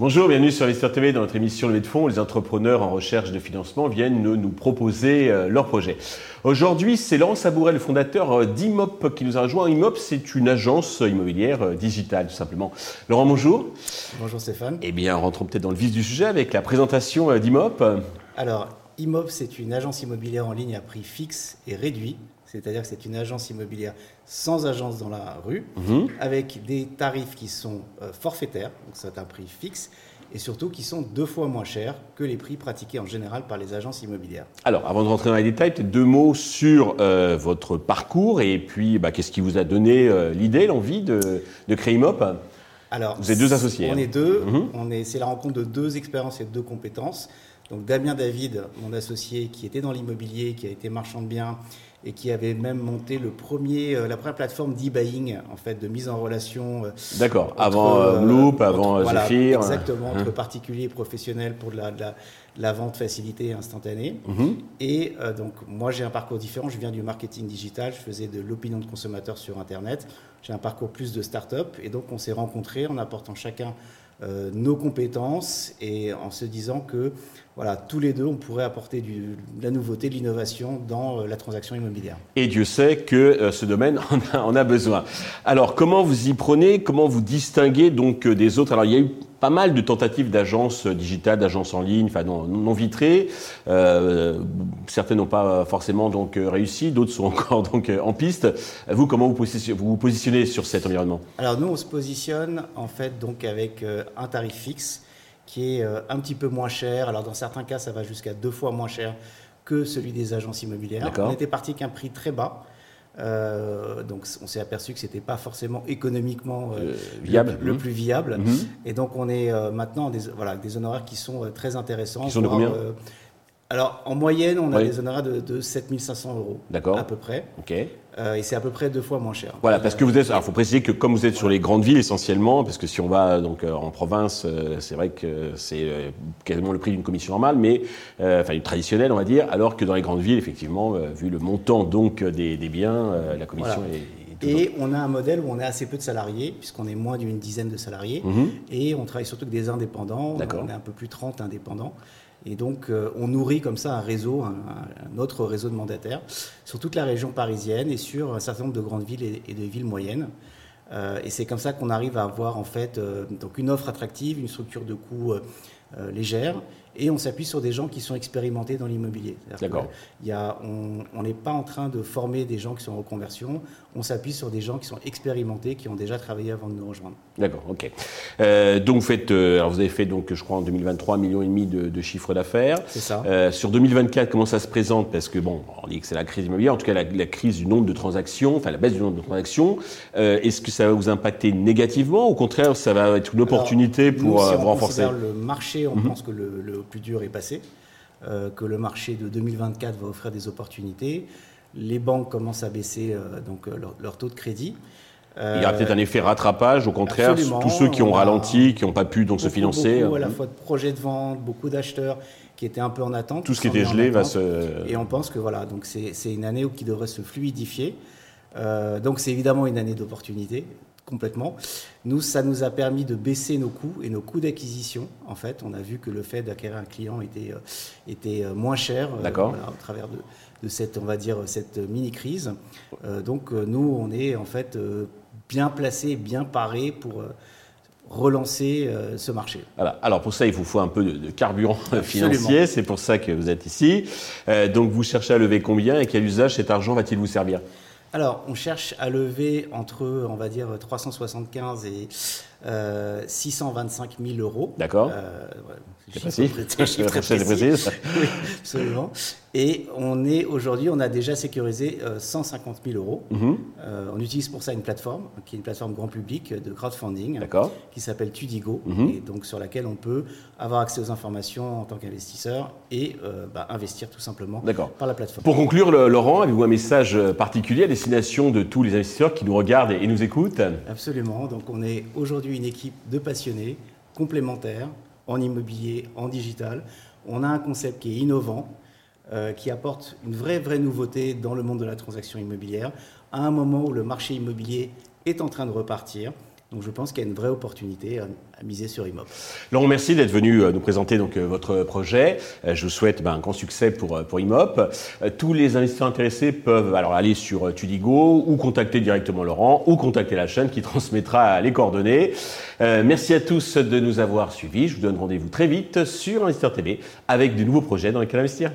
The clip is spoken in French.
Bonjour, bienvenue sur Investir TV dans notre émission Levée de fonds où les entrepreneurs en recherche de financement viennent nous proposer euh, leurs projets. Aujourd'hui, c'est Laurent Sabouret, le fondateur euh, d'Imop qui nous a rejoint. Imop, c'est une agence immobilière euh, digitale tout simplement. Laurent, bonjour. Bonjour Stéphane. Eh bien, rentrons peut-être dans le vif du sujet avec la présentation d'Imop. Alors, Imop, c'est une agence immobilière en ligne à prix fixe et réduit c'est-à-dire que c'est une agence immobilière sans agence dans la rue, mhm. avec des tarifs qui sont euh, forfaitaires, donc c'est un prix fixe, et surtout qui sont deux fois moins chers que les prix pratiqués en général par les agences immobilières. Alors, avant de rentrer dans les détails, peut-être deux mots sur euh, votre parcours et puis bah, qu'est-ce qui vous a donné euh, l'idée, l'envie de, créer Imop Alors, vous êtes deux associés. On est deux. Mhm. On est, c'est la rencontre de deux expériences et de deux compétences. Donc Damien David, mon associé, qui était dans l'immobilier, qui a été marchand de biens et qui avait même monté le premier, euh, la première plateforme d'e-buying, en fait, de mise en relation. Euh, D'accord, avant euh, Loop, avant voilà, Zephyr. Exactement, entre hein. particuliers et professionnels pour de la, la, vente facilitée et instantanée. Mhm. Et donc, moi, j'ai un parcours différent. Je viens du marketing digital, je faisais de l'opinion de consommateur sur Internet. J'ai un parcours plus de start-up. Et donc, on s'est rencontrés en apportant chacun nos compétences et en se disant que voilà, tous les deux, on pourrait apporter de la nouveauté, de l'innovation dans euh, la transaction immobilière. Et Dieu sait que euh, ce domaine en a, besoin. Alors, comment vous y prenez? Comment vous distinguez donc euh, des autres? Alors, il y a eu pas mal de tentatives d'agences digitales, d'agences en ligne, enfin non, non vitrées. certaines n'ont pas forcément donc réussi, d'autres sont encore donc en piste. Vous, comment vous positionnez, vous, vous positionnez sur cet environnement? Alors nous, on se positionne en fait donc avec un tarif fixe qui est euh, un petit peu moins cher. Alors dans certains cas, ça va jusqu'à deux fois moins cher que celui des agences immobilières. On était parti qu'un prix très bas. Euh, donc on s'est aperçu que c'était pas forcément économiquement euh, viable. Le, plus viable. Mhm. Et donc on est maintenant des, voilà, des honoraires qui sont très intéressants. Qui sont de combien alors, en moyenne, on a des honoraires de, de 7500 euros. D'accord. À peu près. OK. Euh, et c'est à peu près deux fois moins cher. Voilà, parce que vous êtes. Alors, il faut préciser que comme vous êtes sur les grandes villes essentiellement, parce que si on va donc euh, en province, euh, c'est vrai que c'est quasiment le prix d'une commission normale, mais enfin une traditionnelle, on va dire, alors que dans les grandes villes, effectivement, vu le montant donc des, biens, la commission est et on a un modèle où on est assez peu de salariés, puisqu'on est moins d'une dizaine de salariés, mhm. et on travaille surtout avec des indépendants. On est un peu plus 30 indépendants. Et donc, euh, on nourrit comme ça un réseau, un, autre réseau de mandataires sur toute la région parisienne et sur un certain nombre de grandes villes et, de villes moyennes. Euh, et c'est comme ça qu'on arrive à avoir en fait euh, une offre attractive, une structure de coût légère et on s'appuie sur des gens qui sont expérimentés dans l'immobilier. D'accord. Il y a, on n'est pas en train de former des gens qui sont en reconversion, on s'appuie sur des gens qui sont expérimentés, qui ont déjà travaillé avant de nous rejoindre. D'accord, ok. Euh, donc vous faites, euh, alors vous avez fait donc je crois en 2023 1,5 million et demi de, de chiffre d'affaires. C'est ça. Euh, sur 2024, comment ça se présente? Parce que bon, on dit que c'est la crise immobilière, en tout cas la, la, crise du nombre de transactions, enfin la baisse du nombre de transactions. Est-ce que ça va vous impacter négativement? Au contraire, ça va être une opportunité pour nous, si on renforcer. le marché, on mhm. pense que le, le plus dur est passé, euh, que le marché de 2024 va offrir des opportunités. Les banques commencent à baisser euh, donc, euh, leur, taux de crédit. Il y a peut-être un effet rattrapage, au contraire, tous ceux qui ont ralenti, qui n'ont pas pu donc se financer. Beaucoup, à la fois de projets de vente, beaucoup d'acheteurs qui étaient un peu en attente. Tout ce qui était gelé va se. Et on pense que voilà, donc c'est une année qui devrait se fluidifier. donc c'est évidemment une année d'opportunité complètement. Nous, ça nous a permis de baisser nos coûts et nos coûts d'acquisition. En fait, on a vu que le fait d'acquérir un client était, euh, était euh, moins cher euh, au travers de, de, cette, on va dire, cette mini-crise. donc, nous, on est en fait bien placé, bien paré pour relancer ce marché. Voilà. Alors pour ça, il vous faut un peu de, carburant financier, c'est pour ça que vous êtes ici. donc vous cherchez à lever combien et quel usage cet argent va-t-il vous servir? Alors, on cherche à lever entre, on va dire, 375 et 625 euh, 000 euros. D'accord. Euh, c'est précis. Très précis. oui, absolument. Et on est aujourd'hui, on a déjà sécurisé 150 euh, 000 euros. Mhm. on utilise pour ça une plateforme, qui est une plateforme grand public de crowdfunding, qui s'appelle Tudigo, mhm. et donc sur laquelle on peut avoir accès aux informations en tant qu'investisseur et bah, investir tout simplement par la plateforme. Pour conclure, Laurent, avez-vous un message particulier à destination de tous les investisseurs qui nous regardent et nous écoutent? Absolument. Donc on est aujourd'hui une équipe de passionnés complémentaires en immobilier, en digital. On a un concept qui est innovant. qui apporte une vraie, vraie nouveauté dans le monde de la transaction immobilière, à un moment où le marché immobilier est en train de repartir. Donc je pense qu'il y a une vraie opportunité à, miser sur IMOP. Laurent, merci d'être venu euh, nous présenter donc euh, votre projet. Euh, je vous souhaite ben, un grand succès pour, pour IMOP. Tous les investisseurs intéressés peuvent alors aller sur Tudigo ou contacter directement Laurent ou contacter la chaîne qui transmettra les coordonnées. merci à tous de nous avoir suivis. Je vous donne rendez-vous très vite sur Investir TV avec de nouveaux projets dans lesquels investir.